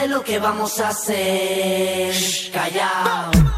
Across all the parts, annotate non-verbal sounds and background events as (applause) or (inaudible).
de lo que vamos a hacer. Callao,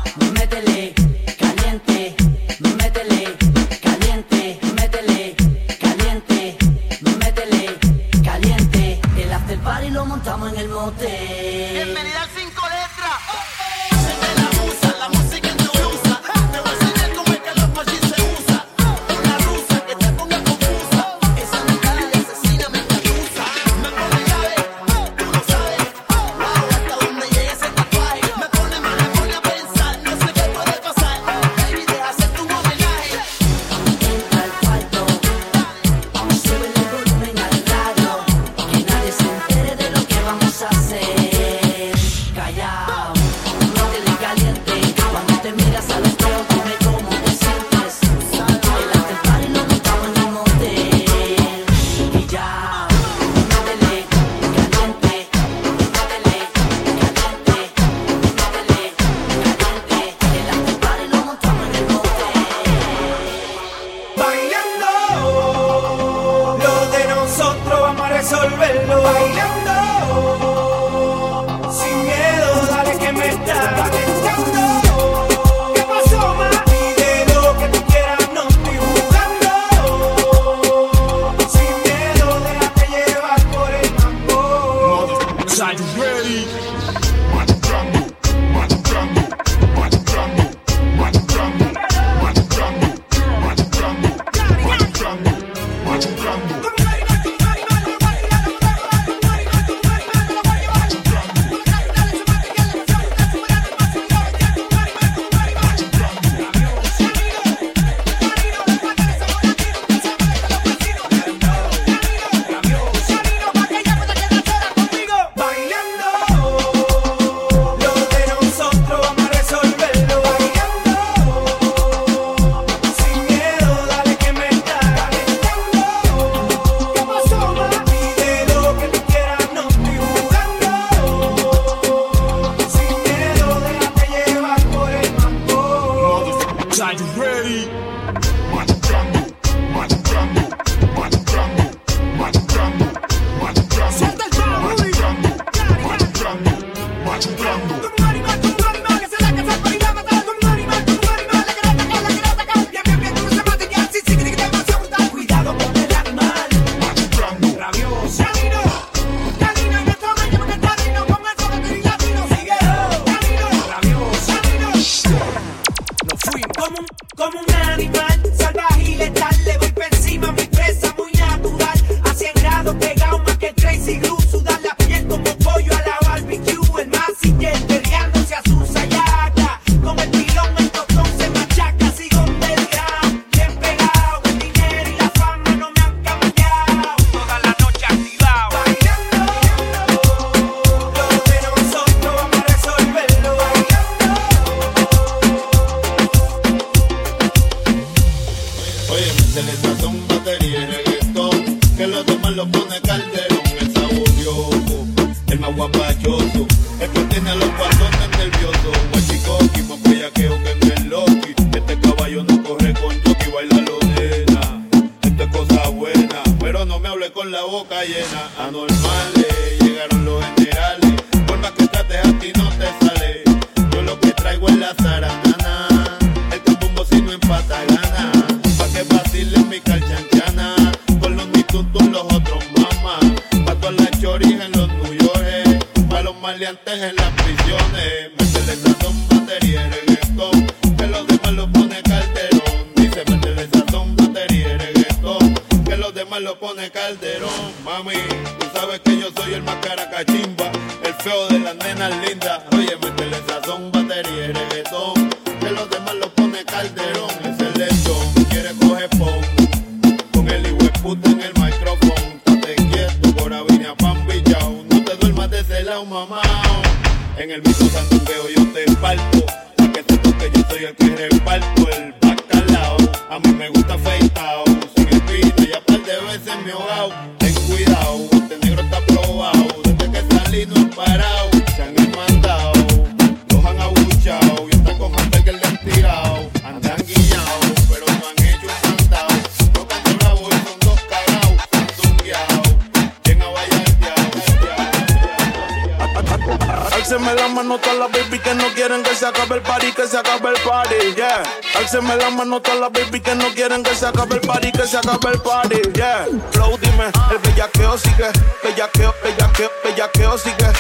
mano todas las baby que no quieren que se acabe el party, que se acabe el party, yeah. Álceme la mano todas las baby que no quieren que se acabe el party, que se acabe el party, yeah. Flow, dime, el bellaqueo sigue, bellaqueo, bellaqueo, bellaqueo sigue.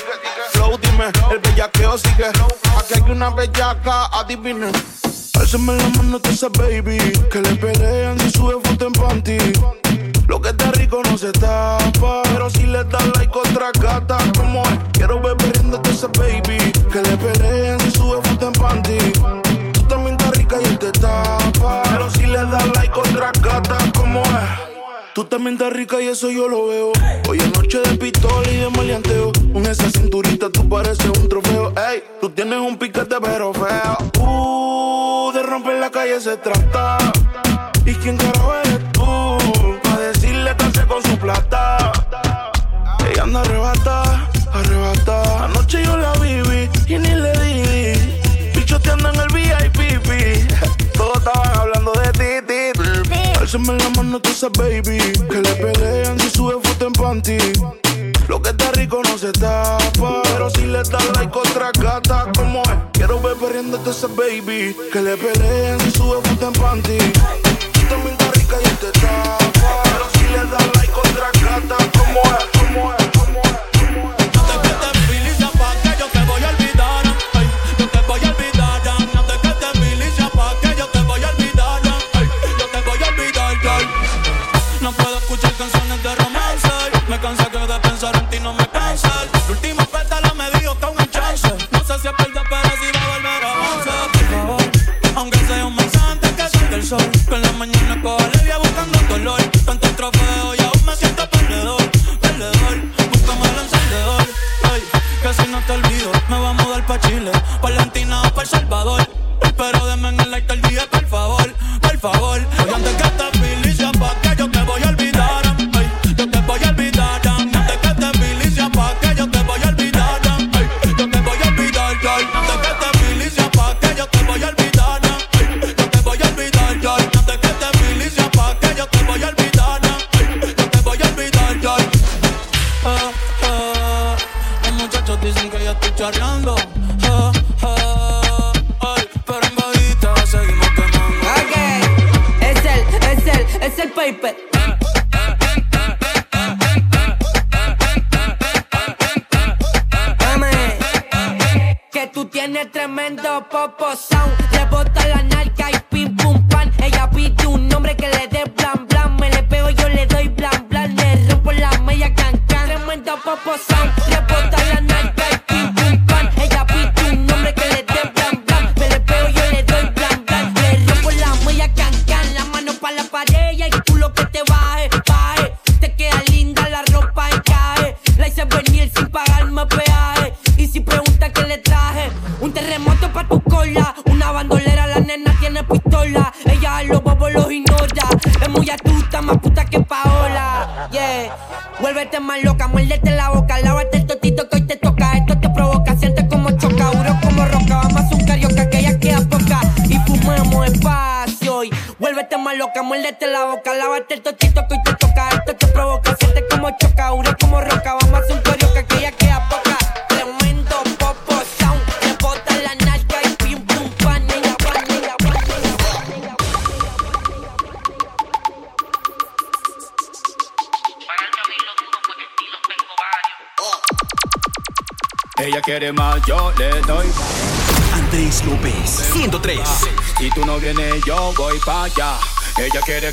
Flow, dime, el bellaqueo sigue. Aquí hay una bellaca, adivinen. Álceme la mano todas esas baby que le pelean si sube foto en panty. Lo que está rico no se tapa. Pero si le das like otra gata, como es. Quiero ver riéndote esa baby. Que le pelean si sube foto en panty. Tú también estás rica y él te tapa. Pero si le das like otra gata, como es. Tú también estás rica y eso yo lo veo. Hoy es noche de pistola y de maleanteo. Con esa cinturita tú pareces un trofeo. Ey, tú tienes un piquete pero feo. Uh, de romper la calle se trata. ¿Y quién carajo eres con su plata. Ella anda arrebata, arrebata. Anoche yo la viví y ni le di. Bichoteando en el VIP. (laughs) Todos estaban hablando de ti, ti, ti. Álzame la mano tú esa baby. Que le pelean si sube foto en panty. Lo que está rico no se tapa. Pero si le das like otra gata, como es. Quiero ver perdiéndote esa baby. Que le pelean si sube foto en panty. Tú también estás rica y te tapa. Le das like. Antes que te felicia pa' que yo te voy a olvidar yo te voy a olvidar que te felicia pa' que yo te voy a olvidar yo te voy a olvidar. No puedo escuchar canciones de romance Me cansa que de pensar en ti no me cansa La última pétala me dijo que hay chance No sé si es verdad pero si a volver a favor, aunque sea un mes antes que salga el sol te olvido. Me voy a mudar pa' Chile Pa' Argentina o pa' El Salvador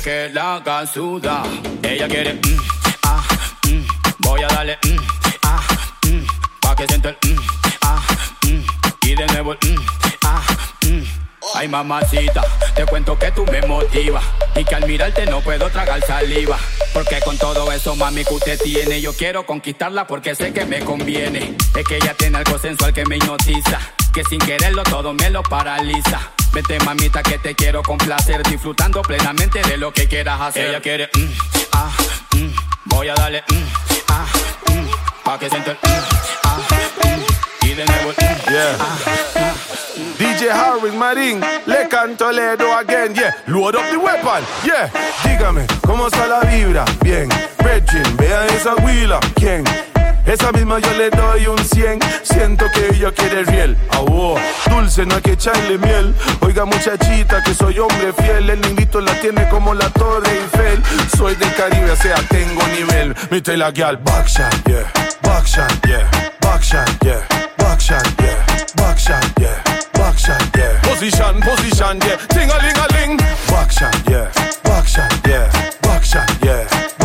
que la haga. Ella quiere, mm, ah, mm, voy a darle, mm, ah, mm, pa' que sienta el, mm, ah, mm, y de nuevo el, ah. Ay mamacita, te cuento que tú me motivas Y que al mirarte no puedo tragar saliva Porque con todo eso mami que usted tiene Yo quiero conquistarla porque sé que me conviene Es que ella tiene algo sensual que me hipnotiza Que sin quererlo todo me lo paraliza Vete mamita que te quiero complacer Disfrutando plenamente de lo que quieras hacer Ella quiere, mm, ah, mm, voy a darle, mm, ah, mm, pa' que sienta el, mm, ah, mm, y de nuevo el, mm, Yeah. ah. DJ Harvin Marín, le canto Toledo again, yeah. Load up the weapon, yeah. Dígame, ¿cómo está la vibra? Bien. Virgin, vea esa huila. ¿Quién? Esa misma yo le doy un 100 Siento que ella quiere riel ah, oh, Dulce, no hay que echarle miel. Oiga muchachita que soy hombre fiel. El niñito la tiene como la Torre Eiffel. Soy del Caribe, o sea, tengo nivel. Mi tela guial, backshot, yeah. Backshot, yeah. Backshot, yeah. Backshot, yeah. Backshot, yeah. Backshot, yeah. Position, position, yeah. Ting-a-ling-a-ling. Yeah. Backshot, yeah. Backshot, yeah.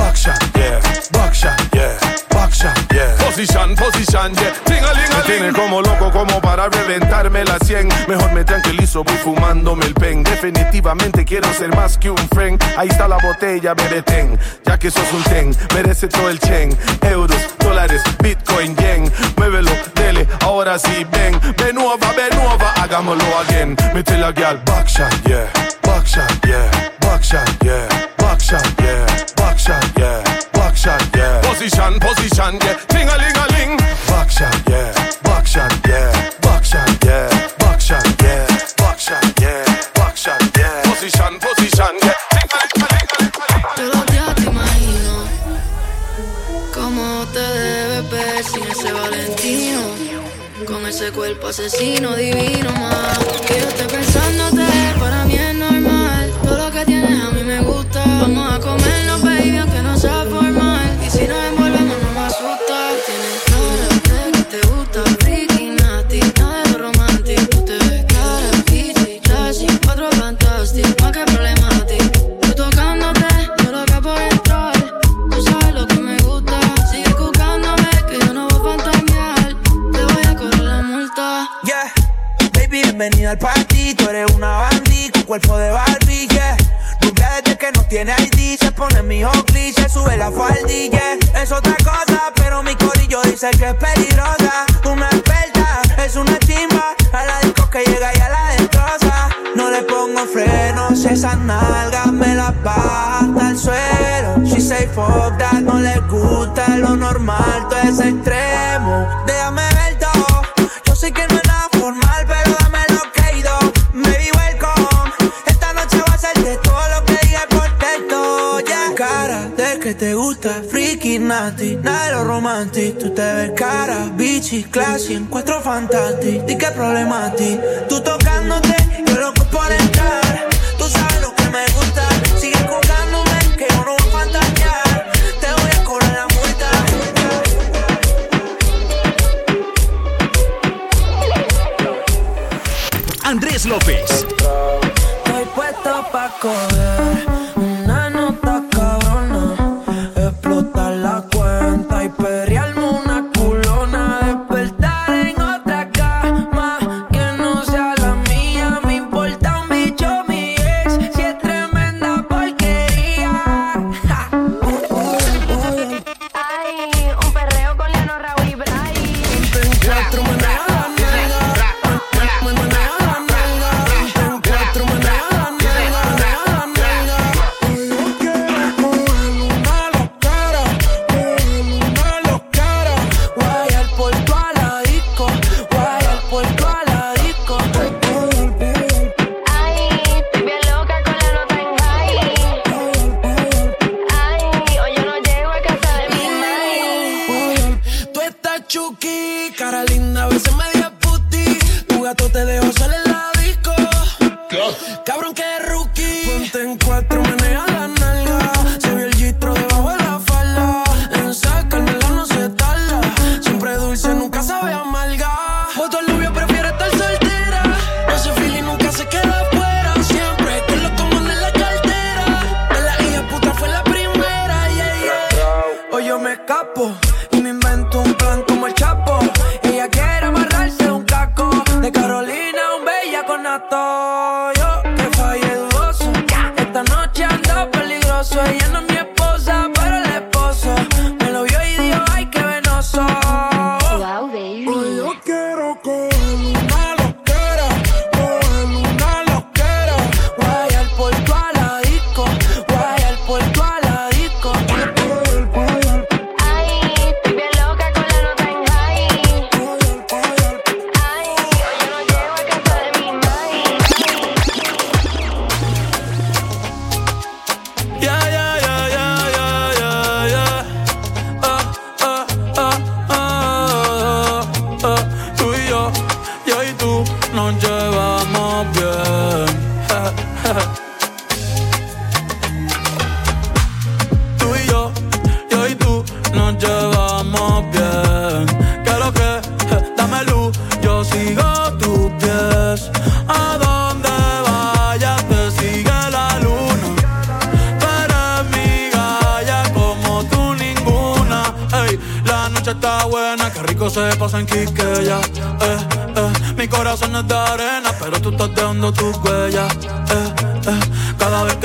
position, position, yeah. Ting -a -ling -a -ling. Me tiene como loco, como para reventarme la 100. Mejor me tranquilizo, voy fumándome el pen. Definitivamente quiero ser más que un friend. Ahí está la botella, me detén. Ya que sos un ten, merece todo el chen. Euros, dólares, bitcoin, yen. Muévelo, dele, ahora sí, ven. Benuova, benuova, hagámoslo again. Mete la guial, backshot, yeah. Backshot, yeah. Backshot, yeah. Backshot, yeah. Backshot, yeah shot, yeah. Position, position, yeah. Ting a ling a ling. Yeah. Back shot, yeah. Back shot, yeah. Back yeah. Back yeah. Back shot, yeah. Position, position, yeah. Ting a te imagino cómo te debes ver sin ese Valentino, con ese cuerpo asesino divino, más.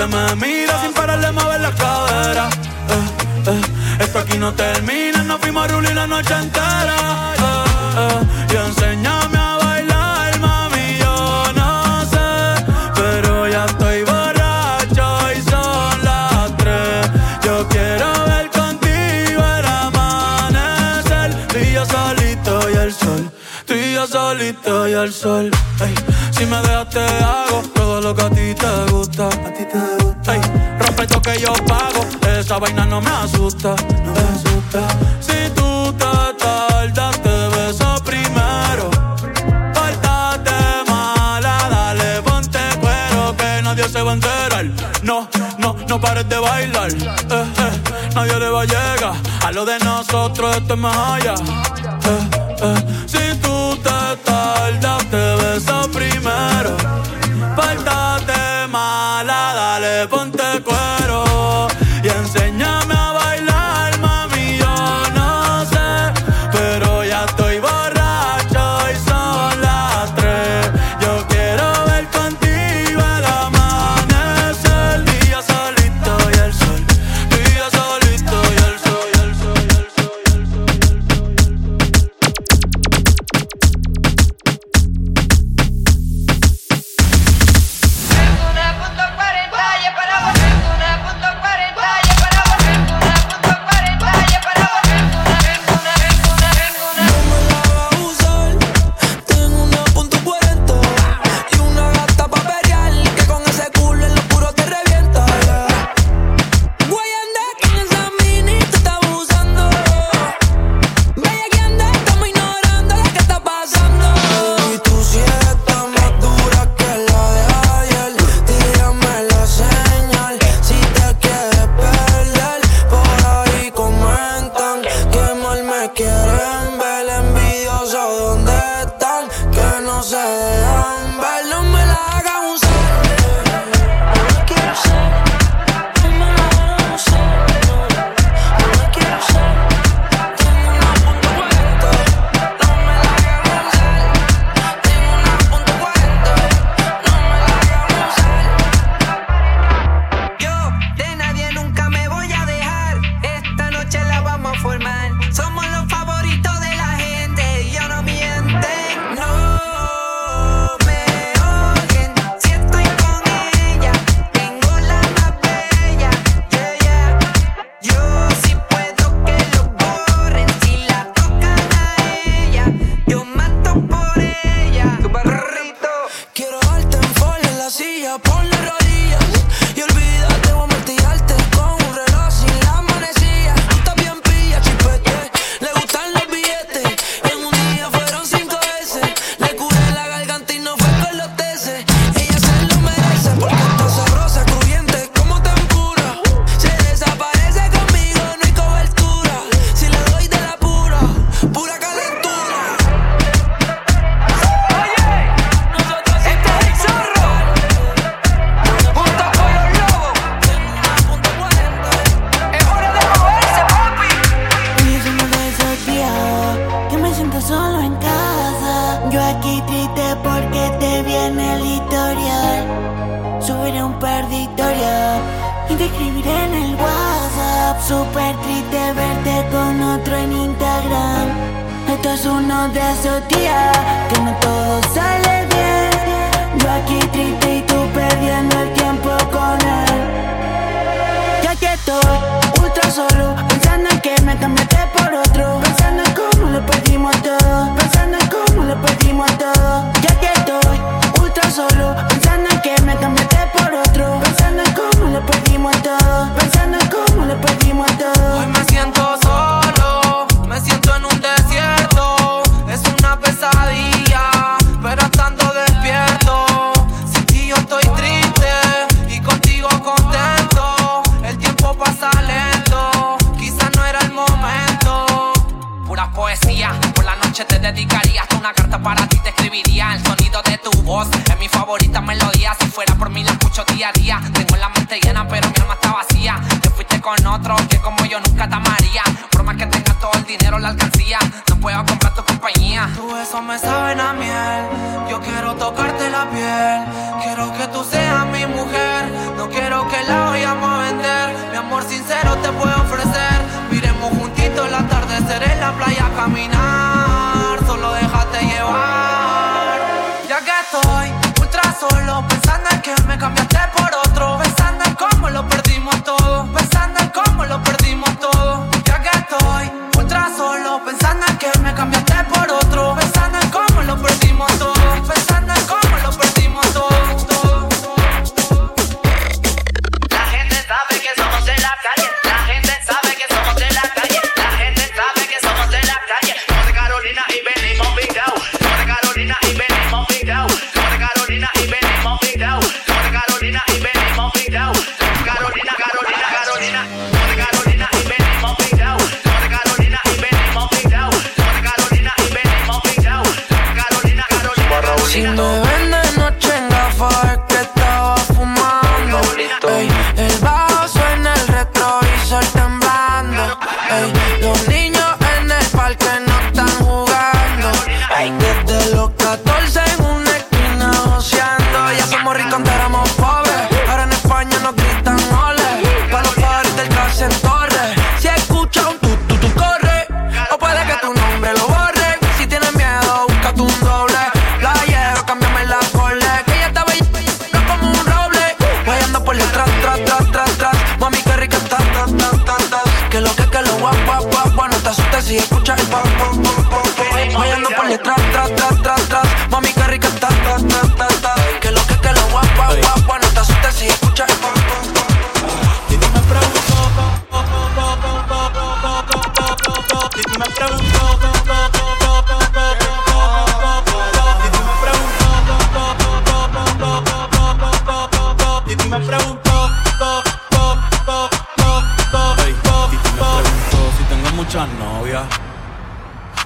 que me mira sin parar de mover la cadera. Eh, eh, esto aquí no termina, nos fuimos a Rulli la noche entera. Eh, eh, y enséñame a bailar, mami, yo no sé. Pero ya estoy borracho y son las tres. Yo quiero ver contigo el amanecer. Tú y yo solito y el sol. Tú y yo solito y el sol. Ey, si me dejaste yo pago. Esa vaina no me asusta. No me asusta. Si tú te tardas, te beso primero. Pártate mala, dale, ponte cuero. Que nadie se va a enterar. No, no, no pares de bailar. Eh, eh. Nadie le va a llegar. A lo de nosotros esto es más allá. Eh, si tú te tardas, te beso primero. Pártate mala, dale, ponte cuero sé si escuchas el pam, pam, pam, pam Guayando por detrás, tras, tras, tras, tras Mami, qué rica está, ta, ta, ta, ta Que lo que, que lo guap, guap, guap, guap No te asustes si escuchas el pam,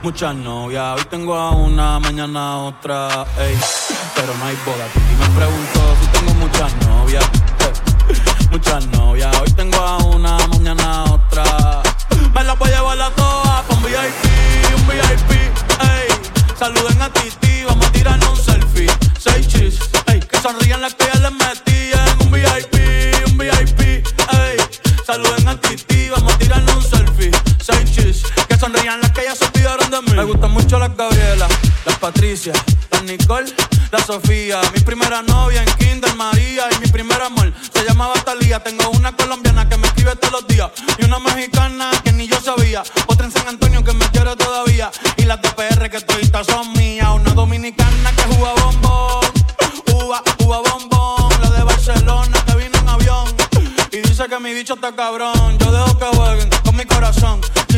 Muchas novias. Hoy tengo a una, mañana otra. Ey, pero no hay boda. Titi me preguntó si tengo muchas novias. (laughs) Muchas novias. Hoy tengo a una, mañana otra. Me las voy a llevar a todas pa' un VIP, un VIP. Ey, saluden a Titi, vamos a tirarnos un selfie. Seis chis, ey, que sonrían las que ya les metí en un VIP, Me gustan mucho las Gabriela, las Patricia, las Nicole, la Sofía. Mi primera novia en Kinder María y mi primer amor se llamaba Talía. Tengo una colombiana que me escribe todos los días y una mexicana que ni yo sabía. Otra en San Antonio que me quiere todavía y las de PR que toditas son mías. Una dominicana que juega bombón, uva, uva bombón. La de Barcelona que vino en avión y dice que mi bicho está cabrón. Yo dejo que jueguen con mi corazón.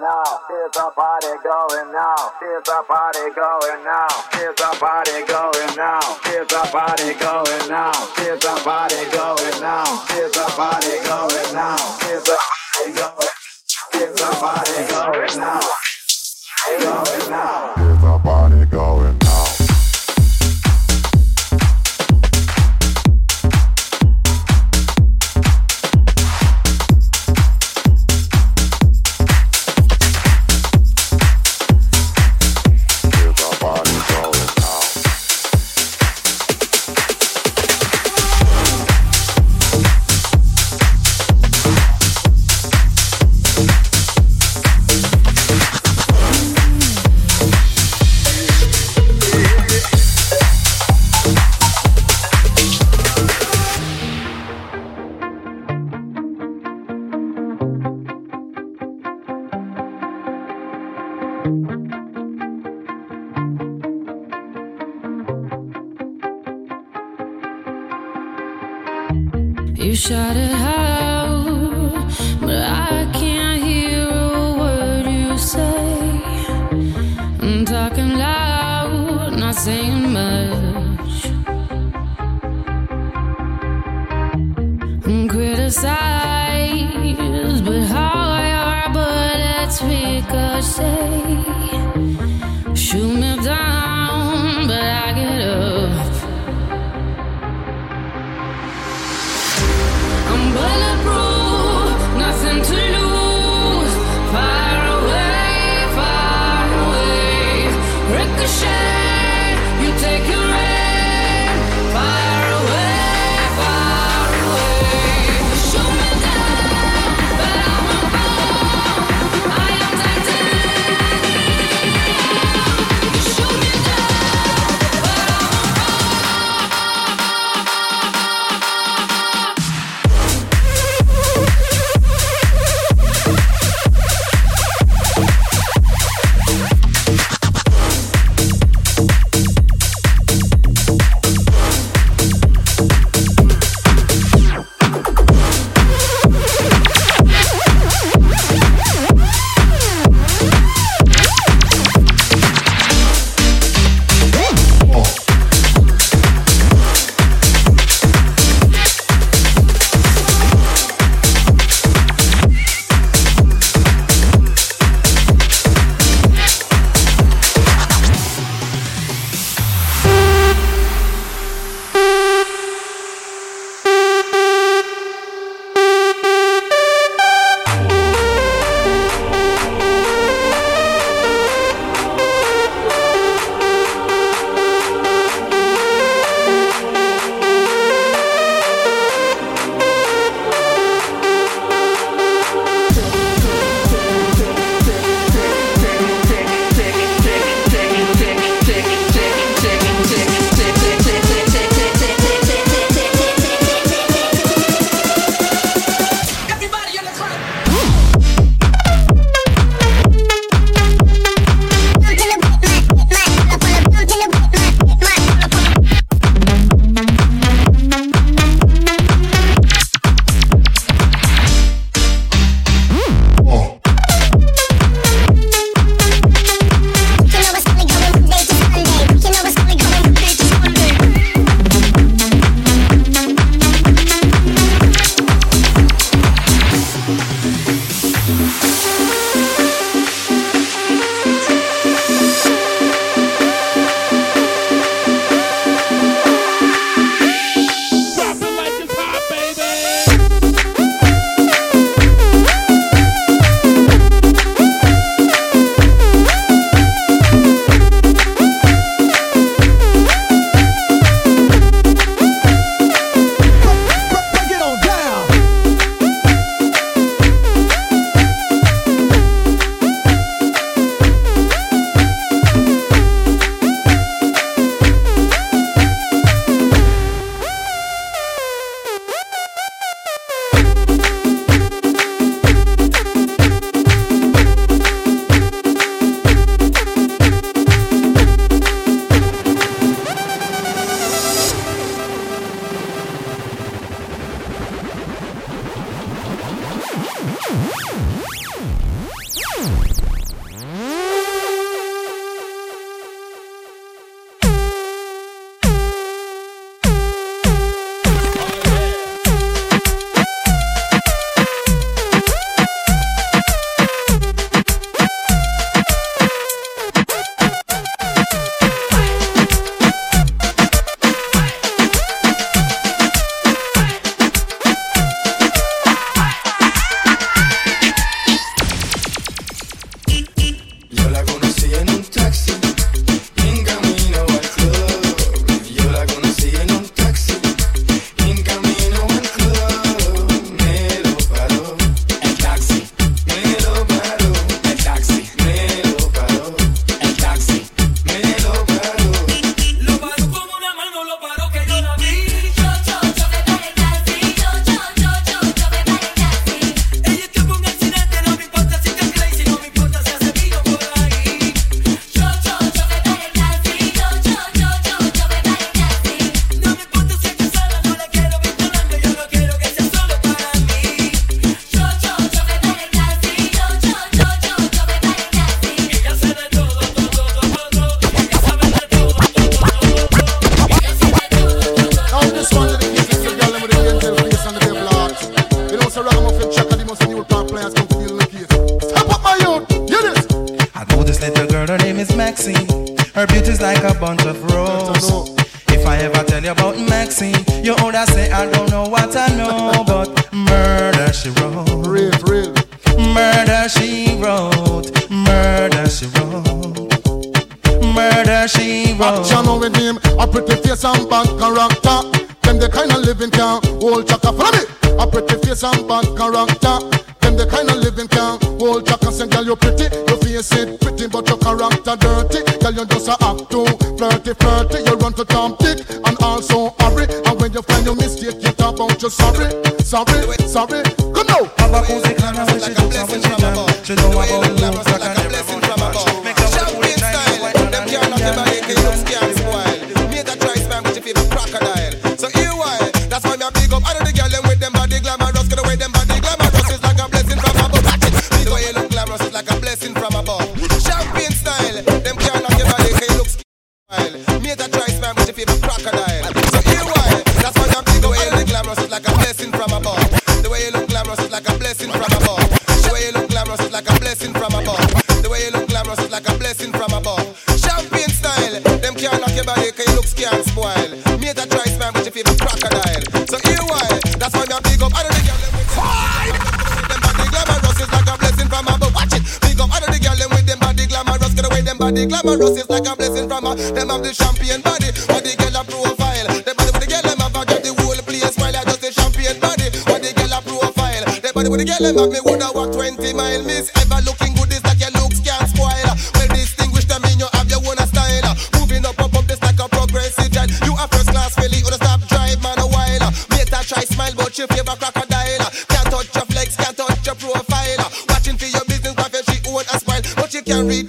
now. Here's the party going now. Here's the party going now. Here's the party going now. Here's the party going now. Here's the party going now. Here's the party going now. Here's the party going. Here's the party going now. Going now. Here's the party.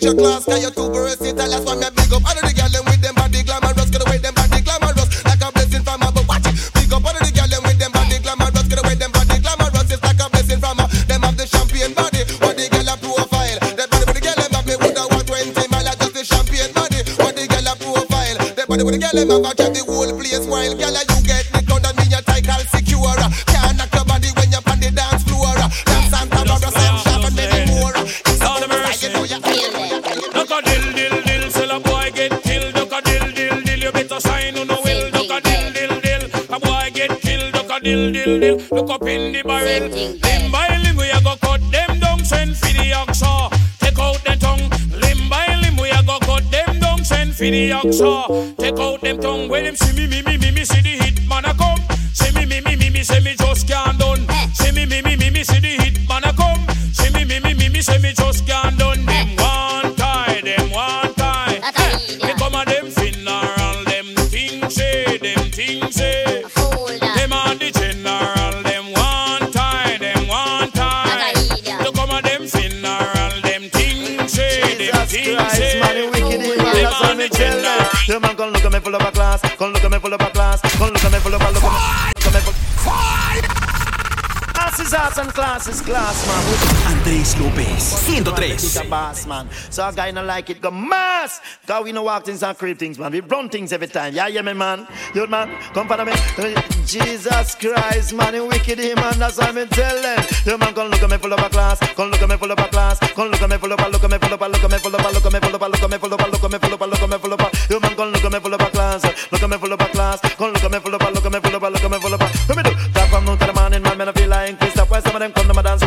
Your class 'cause you're too versatile. That's why me a big up all of the girl them with them body glamorous. 'Cause the way them body glamorous like a blessing from above. Watch it, big up all of the girl them with them body glamorous. 'Cause the way them body glamorous is like a blessing from above. Them have the champagne body, what the girl a profile. Them body with the girl them have me woulda want 20 mile. Just the champagne body, what the girl a profile. Them body with the girl them have dill, up in the barrel. Limb by limb we a go cut them down, send for the oxa. Take out the tongue. Limb by limb we a go cut them down, send for the oxa. Take out them tongue. When them see me me me me class is class, man. Andrés López, 103. It's boss, man. So a guy no like it, go mass. Cause we no walk things and creep things, man. We run things every time. Yeah, yeah, me, man. You man, come follow me. Jesus Christ, man, you wicked him, man. That's why me tell them. You man, come look at me full of a class. Come look at me full of a class. Come look at me full of a, look at me full of a, look at me full of a, look at me full of a,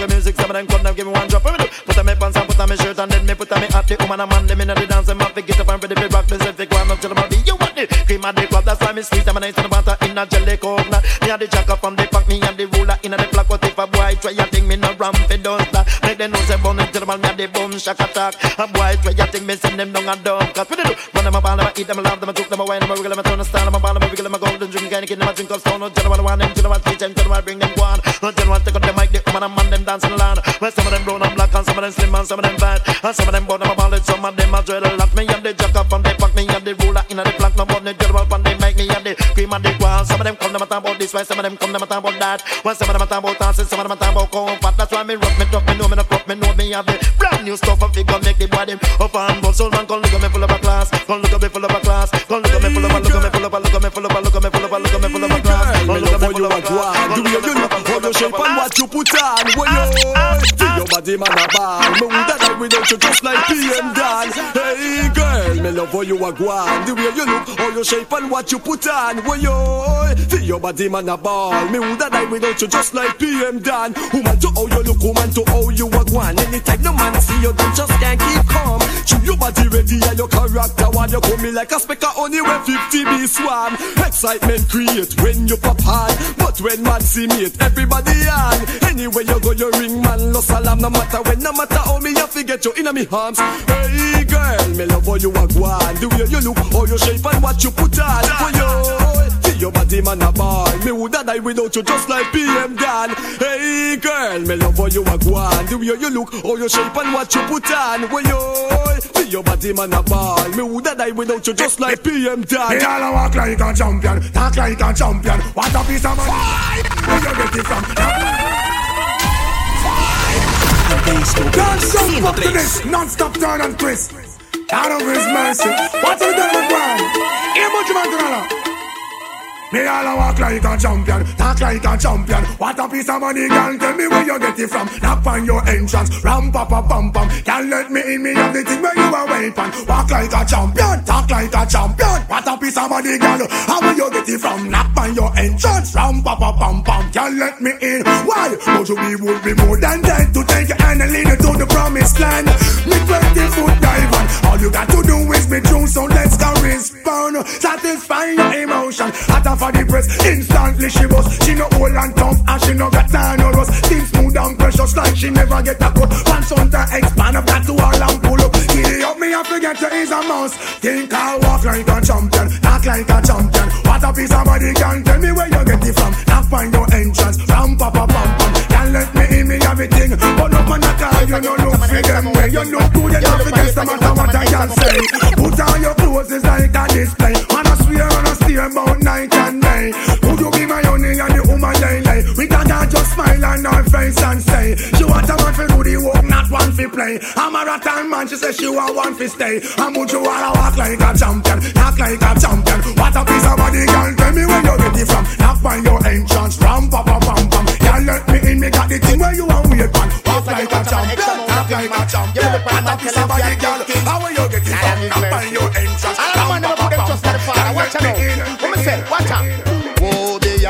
to my the music, some of them come to give me one drop. Put on me pants and put on me shirt and then me put on me hat. The woman and man, them inna the dance, them have to get up and ready to rock. They say, "Take one up till the body." You want the cream of the crop? That's why me sweet and me nice and the butter in a jelly coconut. Me and the jacker from the pack, me and the ruler in the flock. What if a boy try a thing, me no ramp it don't. Make them know say bun the man me and the boom shack attack. A boy try a thing, me send them down a dump. Cause they do? Run them a ball, them a eat them, a love them, a cook them, a wine them, a wiggle them, a turn a style them, a ball them, a wiggle them, a golden drink, kid them, a drink of stone. No them I want them, them what teach them, them what bring them go on. No them what take up the them slim, and some of them fat, and some of them bottom a ballad, some of them a dreadlock. Me and the jacker from the pack, me and the ruler in the flank, no more the general pan they make me and the cream and the wall. Some of them come them a talk about this way, some of them come them a talk about that. Well, some of them a talk about dancing, some of them a talk about comfort. That's why me rock me tough, me know me no crop, me know me have the brand new stuff of figure make the body up and bust. So man, come look at me full of a class, come look at me full of a class, come look at me full of a, look at me full of a, look at me full of a, look at me full of a, look at me full of a class, come look at me full of a class. What you put on? When you ah, ah, feel ah. your body man a ball. Me woulda die without you just like PM Dan. Hey girl, me love how you a go on. The way you look, how you shape and what you put on. Way yo, feel your body man a ball. Me woulda die without you just like PM Dan. Woman to how you look, woman to how you a go on. Anytime no man see you, then just can't keep calm. Chew your body ready and your character while you come me like a speck of honey when 50 be swarm. Excitement create when you pop hard, but when man see me, it everybody on. Anywhere you go, you ring man, no salam, no matter when, no matter how me, I forget you in me arms. Hey girl, me love how you a go. The way you look, how you shape and what you put on. For you, your body man a ball. Me woulda die without you just like PM Dan. Hey girl, me love how you a go. The way you look, how you shape and what you put on. You, feel your body man a ball. Me woulda die without you just like PM Dan. Me all a walk like a champion, talk like a champion. What a piece of money. Where you get it from? Non-stop up to this, non-stop turn and twist. Out of his mercy. What's the devil going? Here much to me all a walk like a champion, talk like a champion. What a piece of money, girl. Tell me where you get it from. Knock on your entrance, ram pa pa pam pam. Can't let me in, me have the thing where you are waiting. Walk like a champion, talk like a champion. What a piece of money, girl. How will you get it from? Knock on your entrance, ram pa pa pam pam. Can't let me in. Why? You be would be more than dead to take your hand and lead you to the promised land. Me 20 foot dive. All you got to do is be true, so let's go respond. Satisfy your emotion. For the press, instantly she was. She no old and tough, and she no got time no rust. Things smooth and precious like she never get a cut. Pants on the expand up that to all and pull up. Giddy up me, I forget you is a mouse. Think I walk like a champion, talk like a champion. What a piece of body can tell me where you get it from. Knock find your entrance, ram pa pam pam. Let me in, me everything. But no man at all, you no look for them way. You look good, don't forget no matter what I can say. Put on your clothes, it's like a display. Man, I swear on a steer about night and day. Would you be my honey and the woman lay lay? We got her just smile on her face and say, She want a man for do the work, not one for play. I'm a rattan man, she say she want one for stay. And would you wanna walk like a champion, act like a champion? What a piece of body, girl, tell me where you get it from. Knock find your entrance, ram pa pa pam pam. Can't let me in, me got the thing where you want wait man. Walk like a champion, act like a champion. What a piece of body, girl, how will you get it from? Knock find your entrance, I don't ram pa pa pam pam. Can't let me in, What me say? Watch out.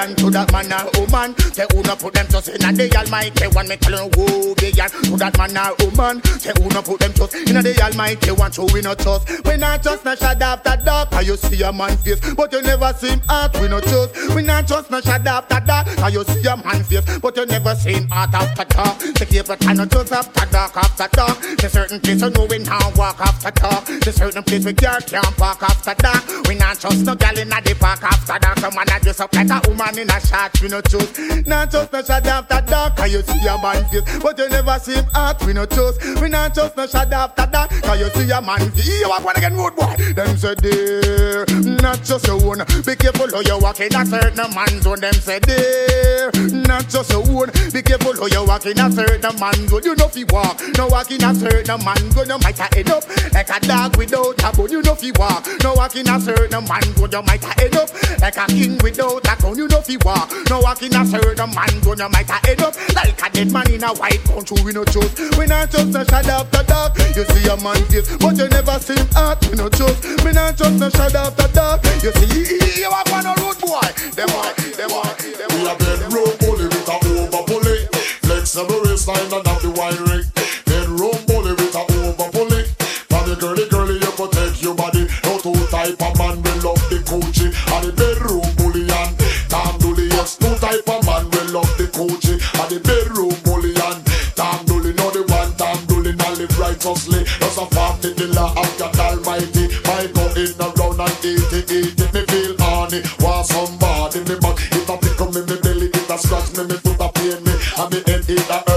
Be unto that man or woman. Say who no put them trust in the Almighty one. Me tell you woe be unto that man or woman. Say who no put them trust in the Almighty one. So we no trust. We not trust no shadow after dark. How you see a man face, but you never see him heart. We no trust. We not trust no shadow after dark. How you see a man face, but you never see him heart after dark. Say keep it and not just after dark after dark. Say certain place you know we now walk after dark. Say certain place we can't can't park after dark. We not trust no gal in the park after dark. Some man dress up like a woman in a short. We no trust. Not trust no shadow after dark. How you see a man face, but you never see him heart. We no trust. We not trust no shadow after dark. How you see a man face. You walk one again, road boy. Them say there, not just your own. Be careful how you walk in a certain man's zone. Them say there, not just your own. Be careful how you walk in a certain man's zone. You know fi walk, no walk in a certain man go. You might end up like a dog without a bone. You know fi walk, no walk in a certain man go. You might end up like a king without a crown. You know fi walk, no walk in a certain man go. You might a end up like a dead man in a white country. We no trust, we not trust no shadow after dark. You see a man face, but you never see him heart. We no trust, we not trust no shadow after dark. You see, you walk on a road boy. Them boy, them boy, them We a bedroom bully with a over bully. Flexible waistline and have the wiring. Bedroom horny. Want somebody me back. It a tickle me, me belly. It a scratch me, me foot a pain me. And me head it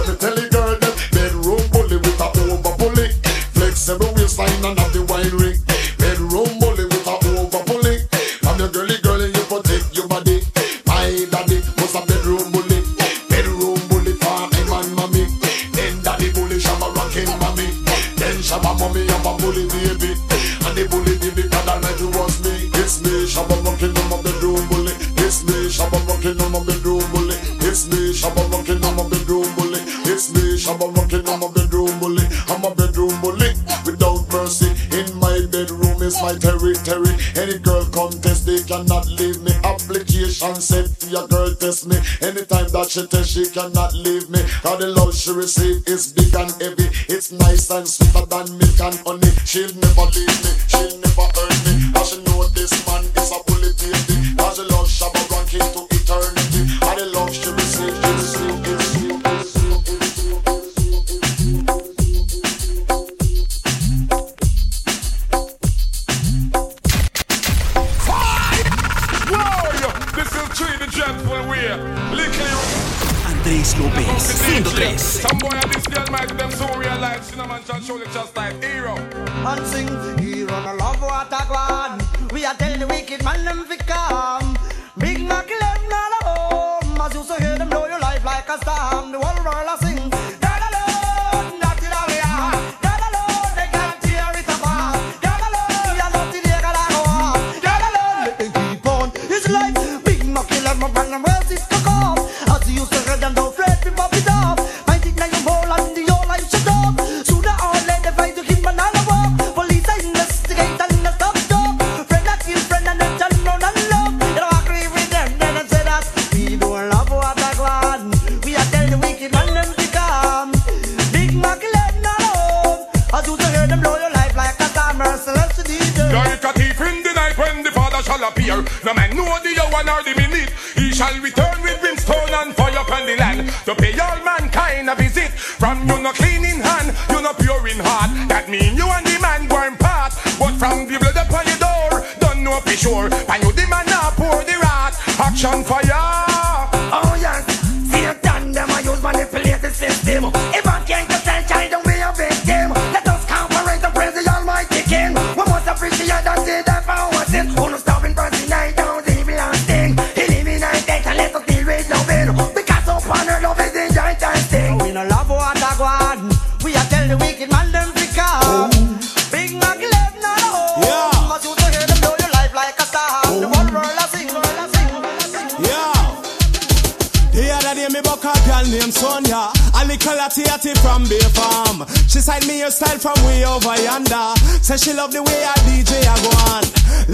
she cannot leave me. Cause the love she receive is big and heavy.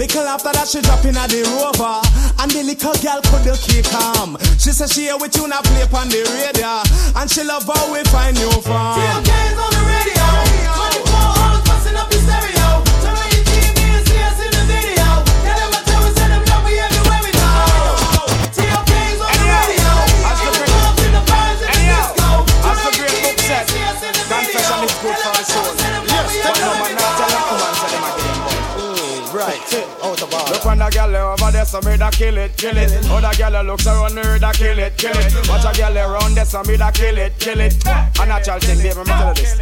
Little after that she drop in a the rover. And the little girl couldn't keep calm She say she hear we tune a play on the radio And she love how we find you from Look when the girl over there, so me da kill it, kill it. Other girl looks around me, da kill it, kill it. Watch a girl around there, so me da kill it, kill it. A natural thing, baby, me tell you this.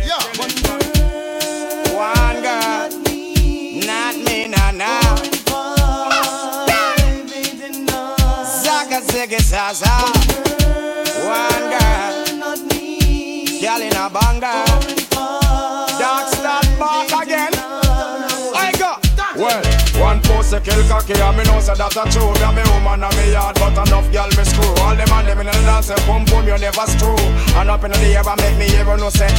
One girl, not me, nah, nah. Zaga, ziggy, zaza. One girl, girl in a banger. One kill cocky and me know say that a true. Me a me woman and me yard but enough gal me screw. All them and them in the dance boom boom you never screw. And up in the air make me hear no say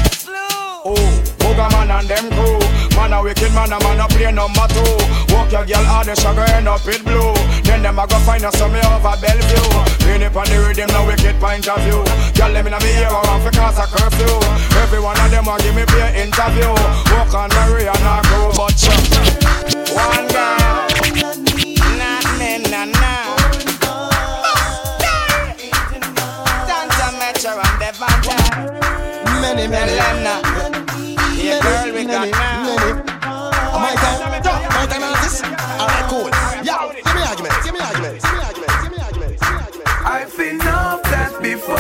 Oh, Booga man and them crew. Man a wicked man a man a play number two. Walk your girl hard the sugar end up it blue. Then them a go find us some me over Bellevue. Lean up on the rhythm no wicked point of view. Girl them in a me ear I want for cause a curfew. Every one of them a give me play interview. Walk on Maria and a crew but you One girl me na na Dance Metro and Devonta Many, many, Yeah girl we got now oh, my time, my time artist. Alright, cool. Yeah, give me argument, give me argument, give me argument, give me argument. I've seen enough dance before,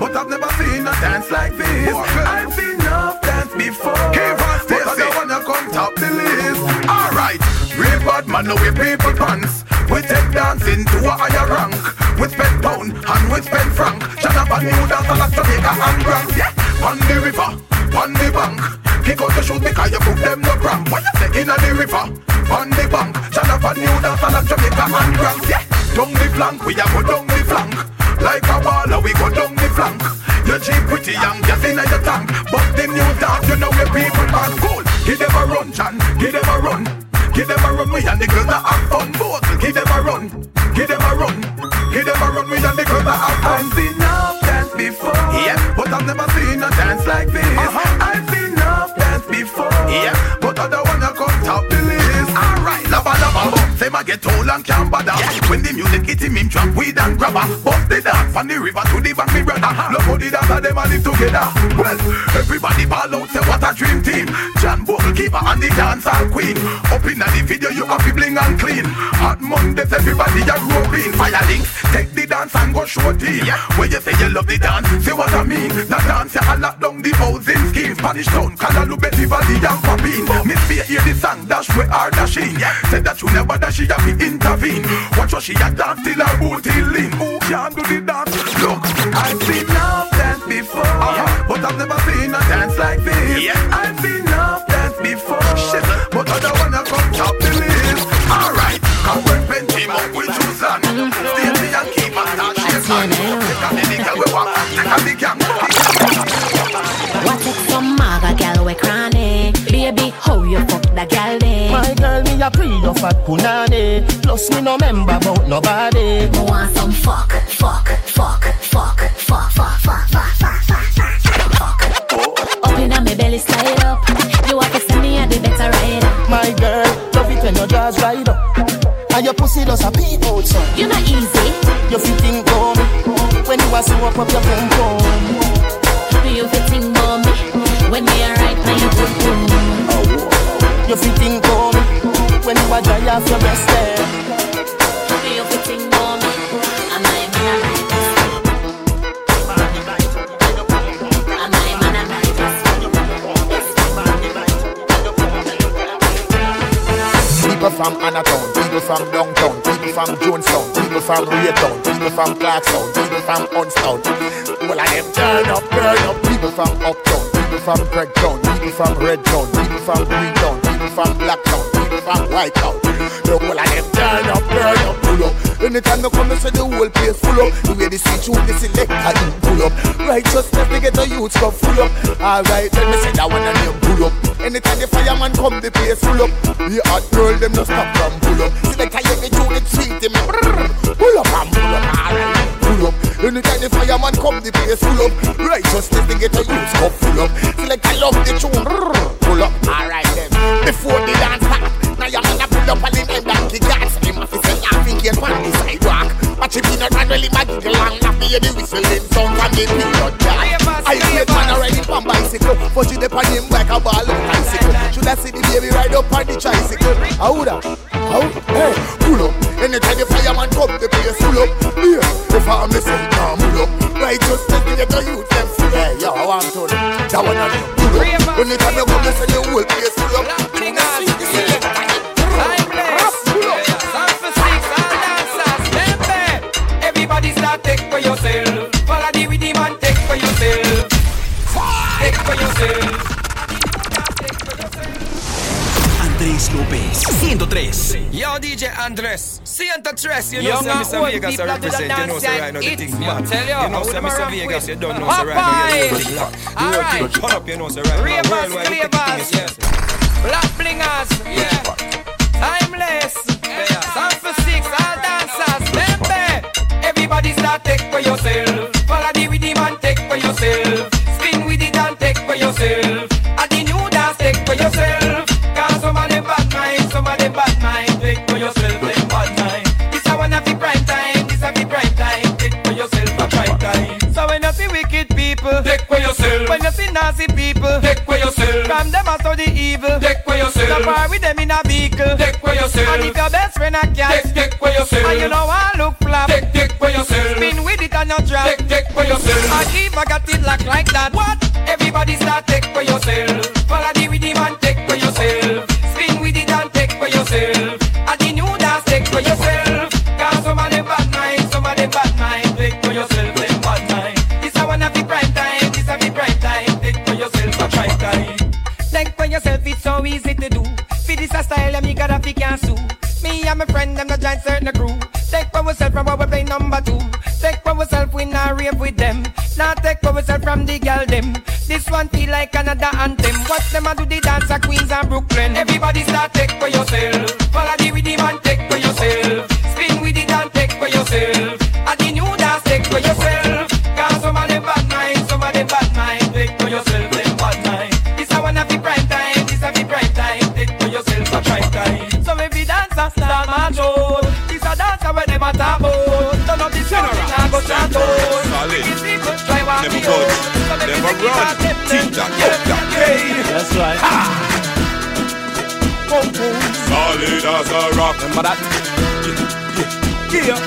but I've never seen a dance like this. I've seen enough dance before, but I don't wanna come top the list. Alright, real bad man, no we people pants. We take dancing to a higher rank. We spend pound and we spend franc. Jonathan New dance a lot Jamaica and Grand. Yeah, on the river, on the bank. Kick out the shoes because you put them no cramp. What you say in the river, on the bank. Jonathan New dance a lot Jamaica and Grand. Yeah, down the flank, we a go down the flank. Like a baller, we go down the flank. You cheap pretty young, just in your tank. But the new dance, you know where people man cool. Give them a run, Chan, give them a run. Give them a run, we and the girls that have fun. Both, I've seen enough dance before, yeah. but I've never seen a dance like this. Uh-huh. I've seen enough dance before, yeah. but I don't wanna come top the list. Alright, lava lava bump, uh-huh. them I get old and can't bother. Yeah. When the music hit him, him drunk weed and grabber. Bust the dance from the river to the bank, me brother. Uh-huh. Love how the dance them I live together. Well, everybody ball out, say what a dream team. John Bogle keeper and the dancehall queen. Up in the video, you have to bling and clean. Hot Mondays, everybody a grow green. Fire links, take the dance and go show team. When you say you love the dance, say what I mean. The dance, you a lock down the housing scheme. Spanish town, Callaloo, Betty Valley and Papine. Miss Fear hear the song, dash where are dashing. Said that you never dash, she have to intervene. Watch what she a dance till her booty lean. Who can do the dance? Look, I've seen enough dance before, uh-huh. but I've never seen a dance like this. Yeah. I've seen before, but I don't wanna come top the list. Alright, come when pen team up with Susan. Stacey and Keith and start shaking. Take a little girl we want, take a big gang. What take some maga gal we cranny? Baby, how you fuck that gal day? My girl, me a pre your fat punani. Plus me no member about nobody. Me want some fuck, fuck, fuck, fuck, fuck, fuck, fuck, fuck, fuck, fuck, bars ride up. And your pussy does a pee out, son. You're not easy. Your fitting bomb. When you are so up up your boom boom. You fitting me When me right now you boom boom. Your fitting bomb. When you are dry off your breast there. From Raytown, people from Clarkstown, people from Unstown. All of them turn up, turn up. People from Uptown, people from Craigtown, people from Redtown, people from Greentown, people from Blacktown, from Whitetown. The whole of them turn up, turn up, pull up. Anytime you come, you see the whole place full up. The way the switch out, the selector you pull up. Righteousness, they get the youth come full up. Alright, let me say that one and them pull up. Anytime the fireman come, the place full up. The hot girl, them no stop from pull up. Selector, you get you the treat them. Pull up and pull up, alright. Pull up. Anytime the fireman come, the place full up. Righteousness, they get the youth come full up. Selector, love the tune. Pull up, alright then. Before the dance start, I am and I pull up all and them donkey guards. Him off his head, I think he's on the sidewalk. Watch him in a run, really my giggle and laugh. Hear the whistling sound from the period. I see a man already on bicycle, but she dip on him like a ball of bicycle. Should I see the baby ride up on the tricycle? How da? How? Hey, pull up. Anytime the fireman come, the place full up. Yeah, the farmer say, come pull up. Righteousness, the youth them full up. Yo, I'm told that one them pull up. Anytime you come, they say the whole place full up. Tune a sing, the yourself. Follow the rhythm and take for yourself. Take for yourself. Andrés López, 103. Yo, DJ Andres, Santa Tres, you Young know, and say old Mr. Vegas people I at the represent, you know, say right now the dance things site, mad. it's- tell you, You know, who say them Mr. around Vegas, with? you don't know, say right now Popeye. you're the black. The whole Alright. thing turn up, you know, say right now. Ravers, Worldwide, we take the thing is yes. Black blingers, yeah. Timeless, yeah. Sound for six, all dancers, remember. Everybody start take for yourself. Follow the rhythm and take for yourself. Spin with it and take for yourself. At the new dance, take for yourself. Cause some of them bad mind, some of them bad mind. Take for yourself, them bad mind. This a one of the prime time, this a the prime time. Take for yourself a prime time. So when you see wicked people, take for yourself. When you see nasty people, take for yourself. From them of the evil, take for yourself. So far with them in a vehicle, take for yourself. And if your best friend a cat, take, take for yourself. And you know I Spin with it and you drop, take, take for yourself. And if I got it locked like that, what? Everybody start take for yourself. Now take ourselves from the girl them. This one feel like another anthem. What them a do the dance at Queens and Brooklyn. Everybody start take for yourself. I'ma run. Ginger, Yoga, Kane. That's right. Solid as a rock. Remember that? Yeah, yeah.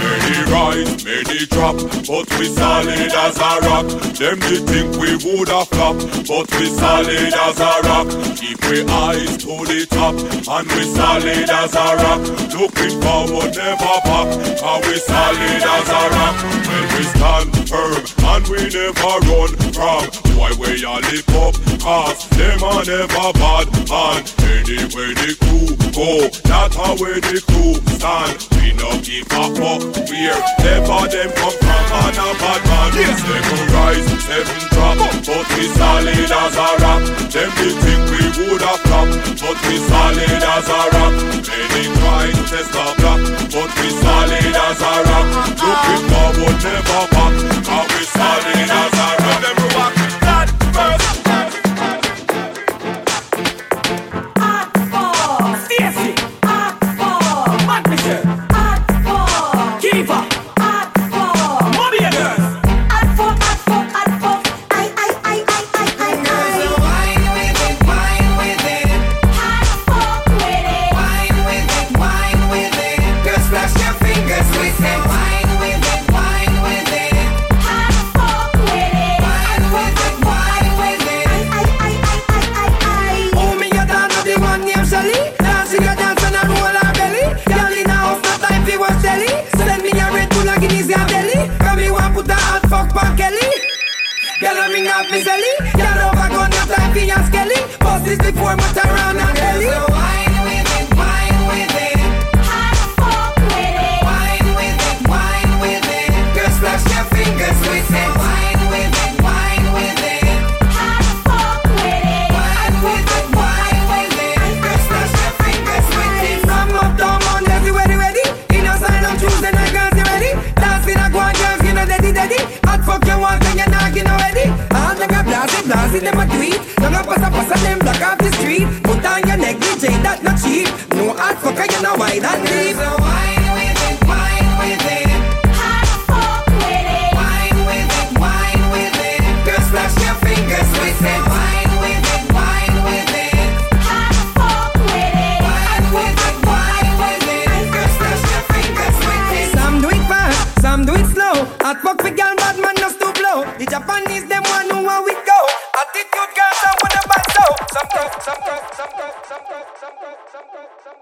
Many rise, many drop, but we solid as a rock. Them they think we woulda flop, but we solid as a rock. Keep we eyes to the top, and we solid as a rock. Looking forward, never back, and we solid as a rock. When we stand firm, and we never run from. Why we all live up, cause them are never bad. And anywhere the crew go, that's how where the crew stand. We no give a fuck where ever them come from. And a bad man, yeah. seven rise, seven drop, but we solid as a rock. Them they think we woulda flop, but we solid as a rock. Many try to test our block, but we solid as a rock. Looking forward, never back, cause we solid as a rock.